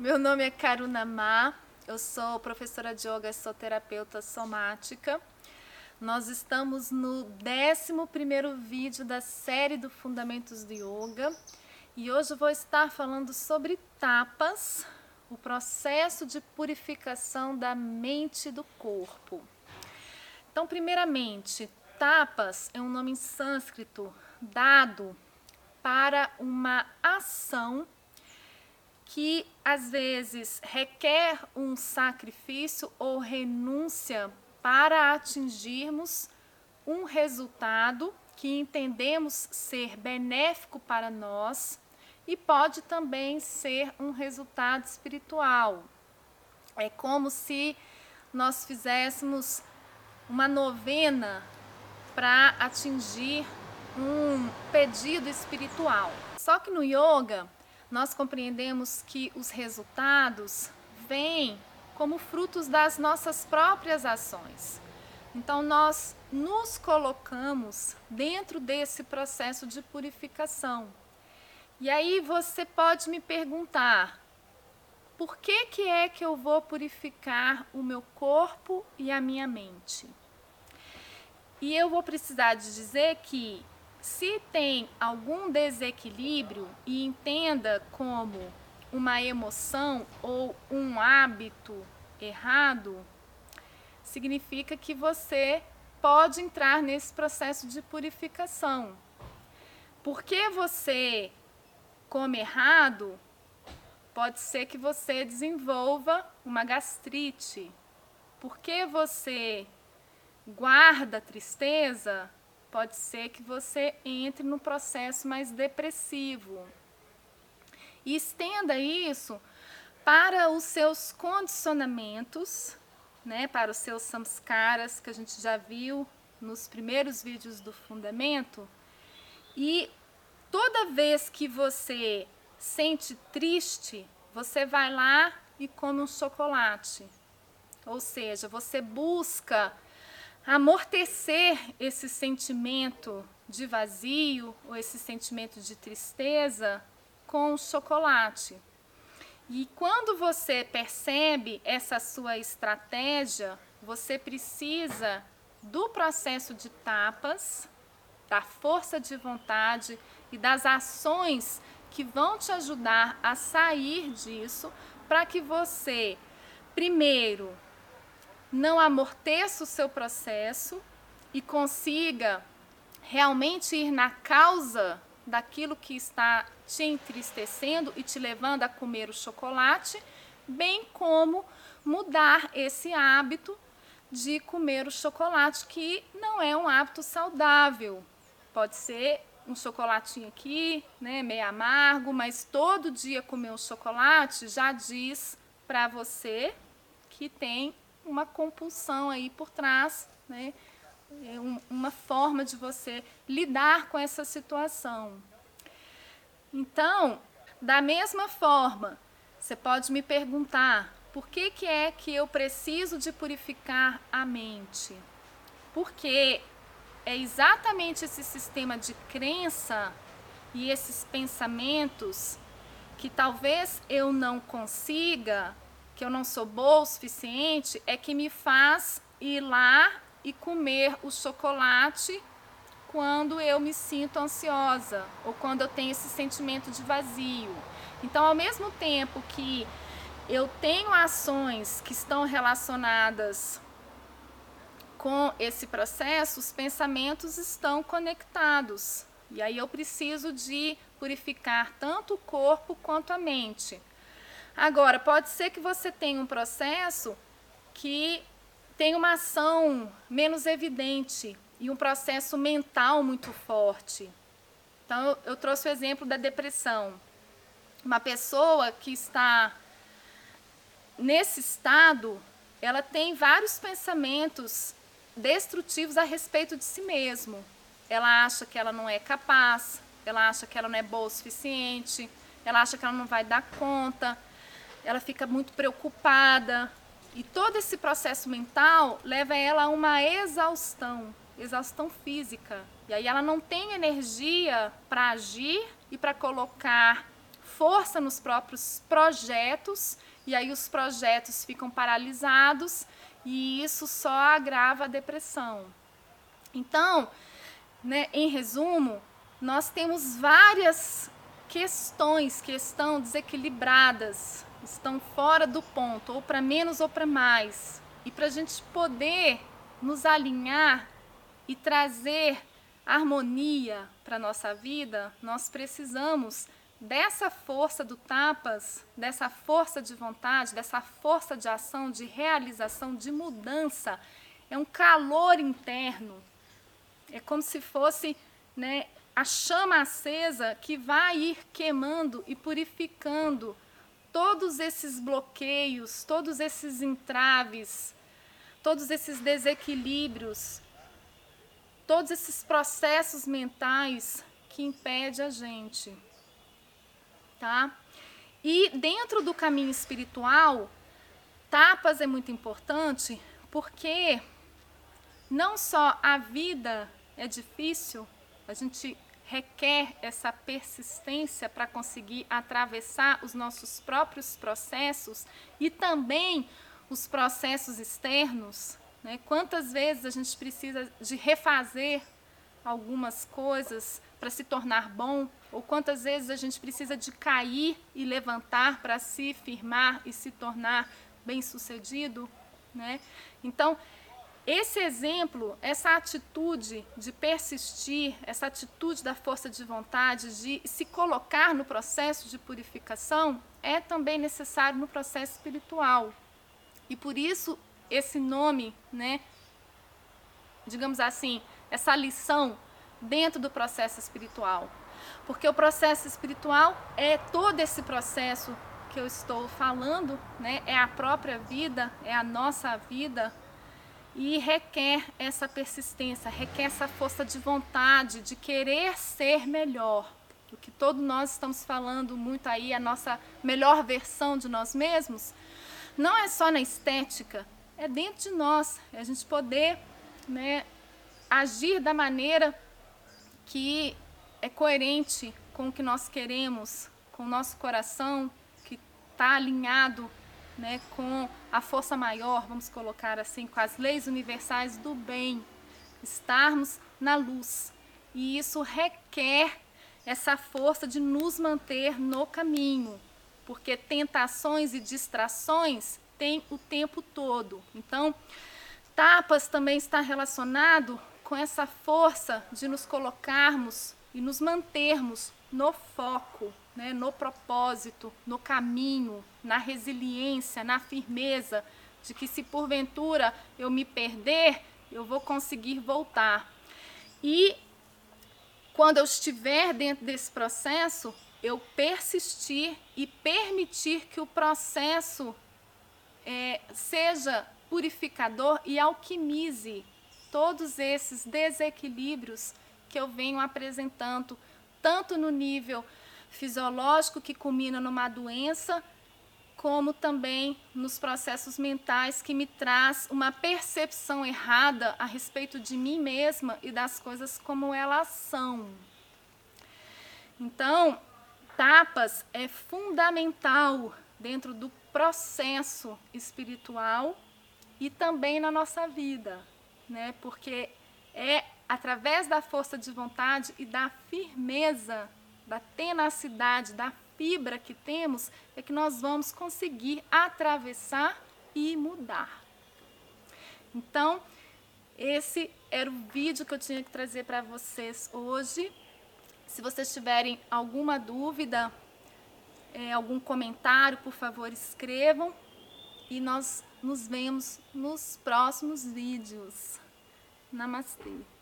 Meu nome é Karuna Ma, eu sou professora de yoga e sou terapeuta somática. Nós estamos no 11 vídeo da série do Fundamentos do Yoga e hoje vou estar falando sobre tapas, o processo de purificação da mente e do corpo. Então, primeiramente, tapas é um nome em sânscrito dado para uma ação que às vezes requer um sacrifício ou renúncia para atingirmos um resultado que entendemos ser benéfico para nós e pode também ser um resultado espiritual. É como se nós fizéssemos uma novena para atingir um pedido espiritual. Só que no yoga, nós compreendemos que os resultados vêm como frutos das nossas próprias ações. Então, nós nos colocamos dentro desse processo de purificação. E aí você pode me perguntar: por que, que é que eu vou purificar o meu corpo e a minha mente? E eu vou precisar de dizer que se tem algum desequilíbrio e entenda como uma emoção ou um hábito errado, significa que você pode entrar nesse processo de purificação. Porque você come errado, pode ser que você desenvolva uma gastrite. Porque você guarda tristeza, pode ser que você entre no processo mais depressivo. E estenda isso para os seus condicionamentos, né, para os seus samskaras, que a gente já viu nos primeiros vídeos do fundamento. E toda vez que você sente triste, você vai lá e come um chocolate. Ou seja, você busca amortecer esse sentimento de vazio ou esse sentimento de tristeza com chocolate. E quando você percebe essa sua estratégia, você precisa do processo de tapas, da força de vontade e das ações que vão te ajudar a sair disso, para que você, primeiro, não amorteça o seu processo e consiga realmente ir na causa daquilo que está te entristecendo e te levando a comer o chocolate, bem como mudar esse hábito de comer o chocolate, que não é um hábito saudável. Pode ser um chocolatinho aqui, né, meio amargo, mas todo dia comer um chocolate já diz para você que tem uma compulsão aí por trás, né? É um, uma forma de você lidar com essa situação. Então, da mesma forma, você pode me perguntar, por que, que é que eu preciso de purificar a mente? Porque é exatamente esse sistema de crença e esses pensamentos que talvez eu não consiga que eu não sou boa o suficiente é que me faz ir lá e comer o chocolate quando eu me sinto ansiosa ou quando eu tenho esse sentimento de vazio. Então, ao mesmo tempo que eu tenho ações que estão relacionadas com esse processo, os pensamentos estão conectados. E aí eu preciso de purificar tanto o corpo quanto a mente. Agora, pode ser que você tenha um processo que tem uma ação menos evidente e um processo mental muito forte. Então, eu, trouxe o exemplo da depressão. Uma pessoa que está nesse estado, ela tem vários pensamentos destrutivos a respeito de si mesmo. Ela acha que ela não é capaz, ela acha que ela não é boa o suficiente, ela acha que ela não vai dar conta, ela fica muito preocupada. E todo esse processo mental leva ela a uma exaustão, exaustão física. E aí ela não tem energia para agir e para colocar força nos próprios projetos e aí os projetos ficam paralisados e isso só agrava a depressão. Então, né, em resumo, nós temos várias questões que estão desequilibradas, estão fora do ponto, ou para menos ou para mais. E para a gente poder nos alinhar e trazer harmonia para a nossa vida, nós precisamos dessa força do tapas, dessa força de vontade, dessa força de ação, de realização, de mudança. É um calor interno. É como se fosse né, a chama acesa que vai ir queimando e purificando todos esses bloqueios, todos esses entraves, todos esses desequilíbrios, todos esses processos mentais que impedem a gente. Tá? E dentro do caminho espiritual, tapas é muito importante porque não só a vida é difícil, a gente requer essa persistência para conseguir atravessar os nossos próprios processos e também os processos externos. Né? Quantas vezes a gente precisa de refazer algumas coisas para se tornar bom, ou quantas vezes a gente precisa de cair e levantar para se firmar e se tornar bem-sucedido, né? Então, esse exemplo, essa atitude de persistir, essa atitude da força de vontade, de se colocar no processo de purificação, é também necessário no processo espiritual. E por isso esse nome, né, digamos assim, essa lição dentro do processo espiritual. Porque o processo espiritual é todo esse processo que eu estou falando, né? É a própria vida, é a nossa vida, e requer essa persistência, requer essa força de vontade, de querer ser melhor. O que todos nós estamos falando muito aí, a nossa melhor versão de nós mesmos, não é só na estética, é dentro de nós, é a gente poder né, agir da maneira que é coerente com o que nós queremos, com o nosso coração, que está alinhado né, com a força maior, vamos colocar assim, com as leis universais do bem, estarmos na luz. E isso requer essa força de nos manter no caminho, porque tentações e distrações tem o tempo todo. Então, tapas também está relacionado com essa força de nos colocarmos e nos mantermos no foco, né, no propósito, no caminho, na resiliência, na firmeza de que se porventura eu me perder, eu vou conseguir voltar. E quando eu estiver dentro desse processo, eu persistir e permitir que o processo é, seja purificador e alquimize todos esses desequilíbrios que eu venho apresentando, tanto no nível fisiológico que culmina numa doença, como também nos processos mentais que me traz uma percepção errada a respeito de mim mesma e das coisas como elas são. Então, tapas é fundamental dentro do processo espiritual e também na nossa vida, né? Porque é através da força de vontade e da firmeza da tenacidade, da fibra que temos, é que nós vamos conseguir atravessar e mudar. Então, esse era o vídeo que eu tinha que trazer para vocês hoje. Se vocês tiverem alguma dúvida, é, algum comentário, por favor, escrevam. E nós nos vemos nos próximos vídeos. Namastê.